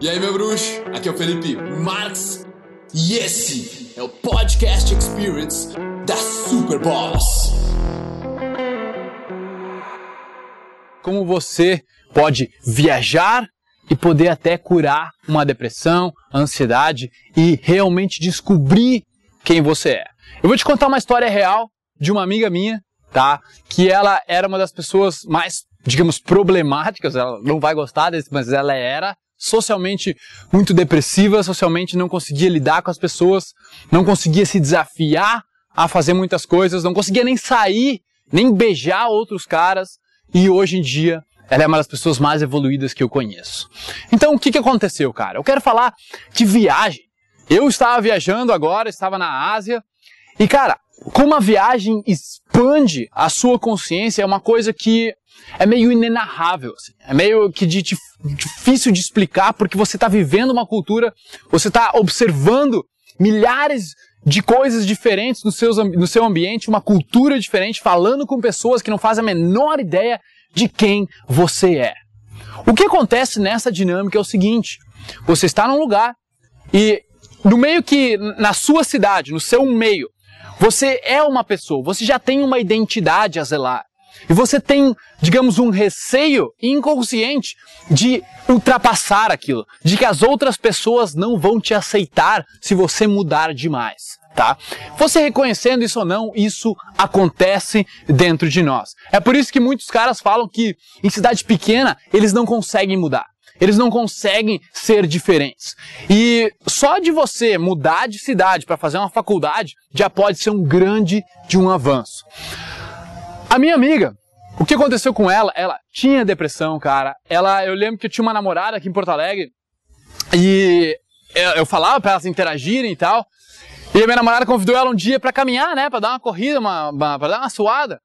E aí, meu bruxo? Aqui é o Felipe Marx e esse é o Podcast Experience da Super. Como você pode viajar e poder até curar uma depressão, ansiedade e realmente descobrir quem você é. Eu vou te contar uma história real de uma amiga minha, tá? Que ela era uma das pessoas mais, digamos, problemáticas, ela não vai gostar desse, mas ela era socialmente muito depressiva, socialmente não conseguia lidar com as pessoas, não conseguia se desafiar a fazer muitas coisas, não conseguia nem sair, nem beijar outros caras, e hoje em dia ela é uma das pessoas mais evoluídas que eu conheço. Então o que, que aconteceu, cara? Eu quero falar de viagem. Eu estava viajando agora, estava na Ásia, e cara, como a viagem expande a sua consciência, é uma coisa que é meio inenarrável, assim. é meio que de, de, difícil de explicar porque você está vivendo uma cultura, você está observando milhares de coisas diferentes no, seus, no seu ambiente, uma cultura diferente, falando com pessoas que não fazem a menor ideia de quem você é. O que acontece nessa dinâmica é o seguinte: você está num lugar e no meio que na sua cidade, no seu meio, você é uma pessoa, você já tem uma identidade a zelar. E você tem, digamos, um receio inconsciente de ultrapassar aquilo, de que as outras pessoas não vão te aceitar se você mudar demais. Tá? Você reconhecendo isso ou não, isso acontece dentro de nós. É por isso que muitos caras falam que em cidade pequena eles não conseguem mudar. Eles não conseguem ser diferentes. E só de você mudar de cidade para fazer uma faculdade já pode ser um grande de um avanço. A minha amiga, o que aconteceu com ela? Ela tinha depressão, cara. Ela, eu lembro que eu tinha uma namorada aqui em Porto Alegre e eu, eu falava para elas interagirem e tal. E a minha namorada convidou ela um dia para caminhar, né, para dar uma corrida, uma, uma para dar uma suada.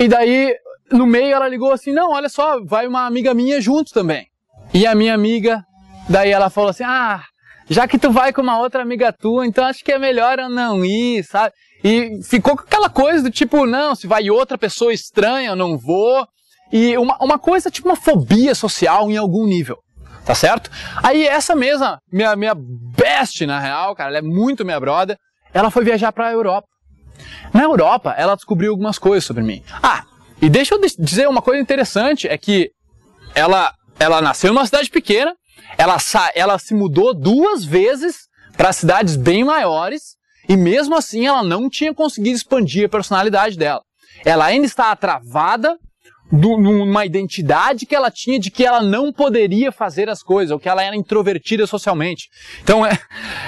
E daí no meio ela ligou assim: "Não, olha só, vai uma amiga minha junto também". E a minha amiga, daí ela falou assim: "Ah, já que tu vai com uma outra amiga tua, então acho que é melhor eu não ir, sabe?" E ficou com aquela coisa do tipo, não, se vai outra pessoa estranha, eu não vou. E uma, uma coisa, tipo uma fobia social em algum nível. Tá certo? Aí essa mesma, minha, minha best na real, cara, ela é muito minha brother, ela foi viajar pra Europa. Na Europa, ela descobriu algumas coisas sobre mim. Ah, e deixa eu dizer uma coisa interessante, é que ela, ela nasceu numa cidade pequena, ela, ela se mudou duas vezes para cidades bem maiores, e mesmo assim ela não tinha conseguido expandir a personalidade dela. Ela ainda está travada numa identidade que ela tinha de que ela não poderia fazer as coisas, ou que ela era introvertida socialmente. Então, é,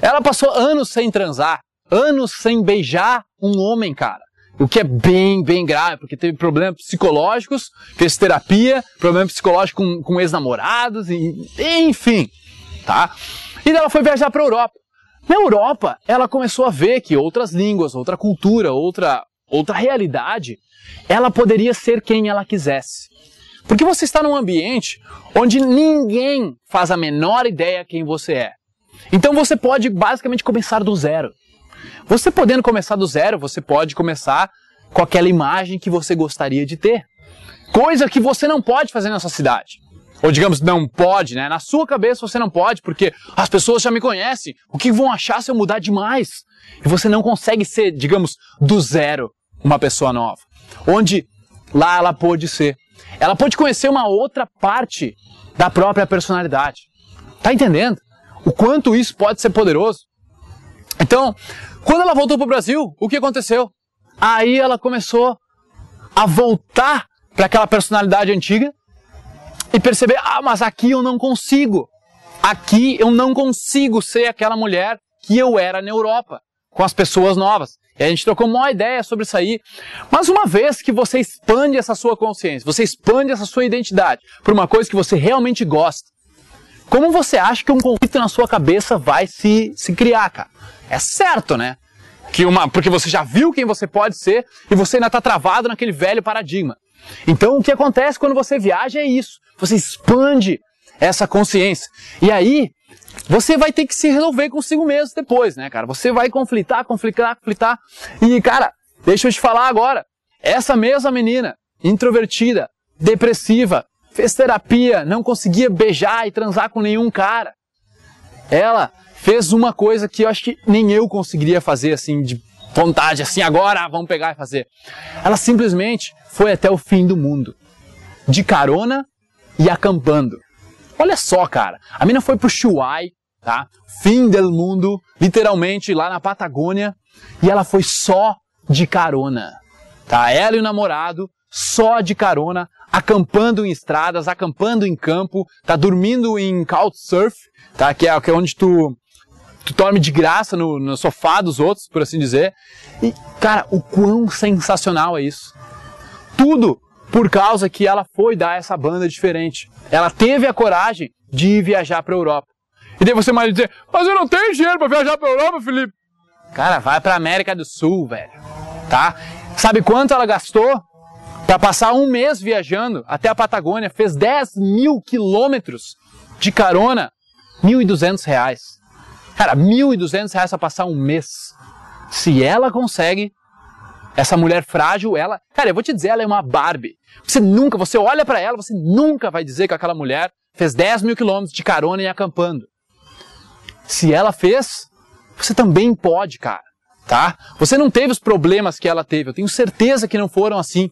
ela passou anos sem transar, anos sem beijar um homem, cara. O que é bem, bem grave, porque teve problemas psicológicos, fez terapia, problema psicológico com, com ex-namorados, e, enfim, tá? E ela foi viajar para a Europa. Na Europa, ela começou a ver que outras línguas, outra cultura, outra, outra realidade, ela poderia ser quem ela quisesse. Porque você está num ambiente onde ninguém faz a menor ideia quem você é. Então você pode basicamente começar do zero. Você podendo começar do zero, você pode começar com aquela imagem que você gostaria de ter. Coisa que você não pode fazer na sua cidade. Ou digamos, não pode, né? Na sua cabeça você não pode, porque as pessoas já me conhecem. O que vão achar se eu mudar demais? E você não consegue ser, digamos, do zero uma pessoa nova. Onde lá ela pôde ser. Ela pôde conhecer uma outra parte da própria personalidade. Tá entendendo? O quanto isso pode ser poderoso? Então, quando ela voltou para o Brasil, o que aconteceu? Aí ela começou a voltar para aquela personalidade antiga e perceber, ah, mas aqui eu não consigo. Aqui eu não consigo ser aquela mulher que eu era na Europa, com as pessoas novas. E a gente trocou uma ideia sobre isso aí. Mas uma vez que você expande essa sua consciência, você expande essa sua identidade por uma coisa que você realmente gosta, como você acha que um conflito na sua cabeça vai se, se criar, cara? É certo, né? Que uma, porque você já viu quem você pode ser e você ainda está travado naquele velho paradigma. Então o que acontece quando você viaja é isso. Você expande essa consciência. E aí, você vai ter que se resolver consigo mesmo depois, né, cara? Você vai conflitar, conflitar, conflitar. E, cara, deixa eu te falar agora. Essa mesma menina, introvertida, depressiva, fez terapia, não conseguia beijar e transar com nenhum cara. Ela fez uma coisa que eu acho que nem eu conseguiria fazer assim de vontade, assim agora vamos pegar e fazer. Ela simplesmente foi até o fim do mundo, de carona e acampando. Olha só, cara, a mina foi pro Chuai, tá? Fim do mundo, literalmente lá na Patagônia, e ela foi só de carona, tá? Ela e o namorado só de carona, acampando em estradas, acampando em campo, tá dormindo em couchsurf, tá? Que é, que é onde tu tu dorme de graça no, no sofá dos outros, por assim dizer. E, cara, o quão sensacional é isso. Tudo por causa que ela foi dar essa banda diferente. Ela teve a coragem de ir viajar para a Europa. E daí você mais dizer, mas eu não tenho dinheiro para viajar para a Europa, Felipe. Cara, vai para América do Sul, velho. Tá? Sabe quanto ela gastou? Para passar um mês viajando até a Patagônia, fez 10 mil quilômetros de carona, 1.200 reais. Cara, 1.200 reais para passar um mês. Se ela consegue, essa mulher frágil, ela, cara, eu vou te dizer, ela é uma Barbie. Você nunca, você olha para ela, você nunca vai dizer que aquela mulher fez 10 mil quilômetros de carona e acampando. Se ela fez, você também pode, cara, tá? Você não teve os problemas que ela teve, eu tenho certeza que não foram assim.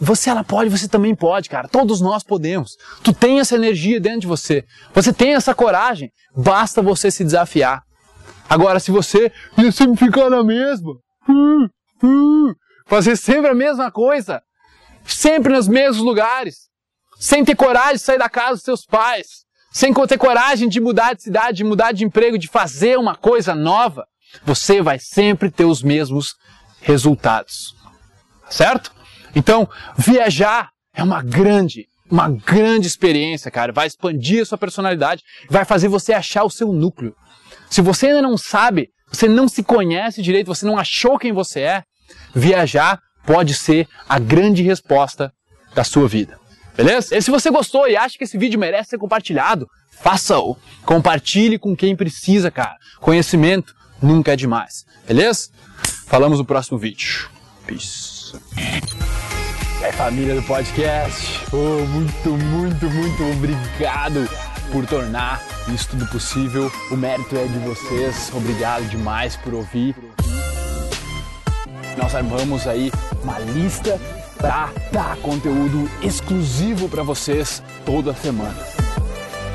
Você ela pode, você também pode, cara. Todos nós podemos. Tu tem essa energia dentro de você. Você tem essa coragem. Basta você se desafiar. Agora, se você sempre ficar na mesma, hum, hum, fazer sempre a mesma coisa, sempre nos mesmos lugares, sem ter coragem de sair da casa dos seus pais, sem ter coragem de mudar de cidade, de mudar de emprego, de fazer uma coisa nova, você vai sempre ter os mesmos resultados. Certo? Então, viajar é uma grande, uma grande experiência, cara. Vai expandir a sua personalidade, vai fazer você achar o seu núcleo. Se você ainda não sabe, você não se conhece direito, você não achou quem você é, viajar pode ser a grande resposta da sua vida. Beleza? E se você gostou e acha que esse vídeo merece ser compartilhado, faça-o. Compartilhe com quem precisa, cara. Conhecimento nunca é demais. Beleza? Falamos no próximo vídeo. Peace. É família do podcast. Oh, muito, muito, muito obrigado por tornar isso tudo possível. O mérito é de vocês. Obrigado demais por ouvir. Nós armamos aí uma lista para dar conteúdo exclusivo para vocês toda semana.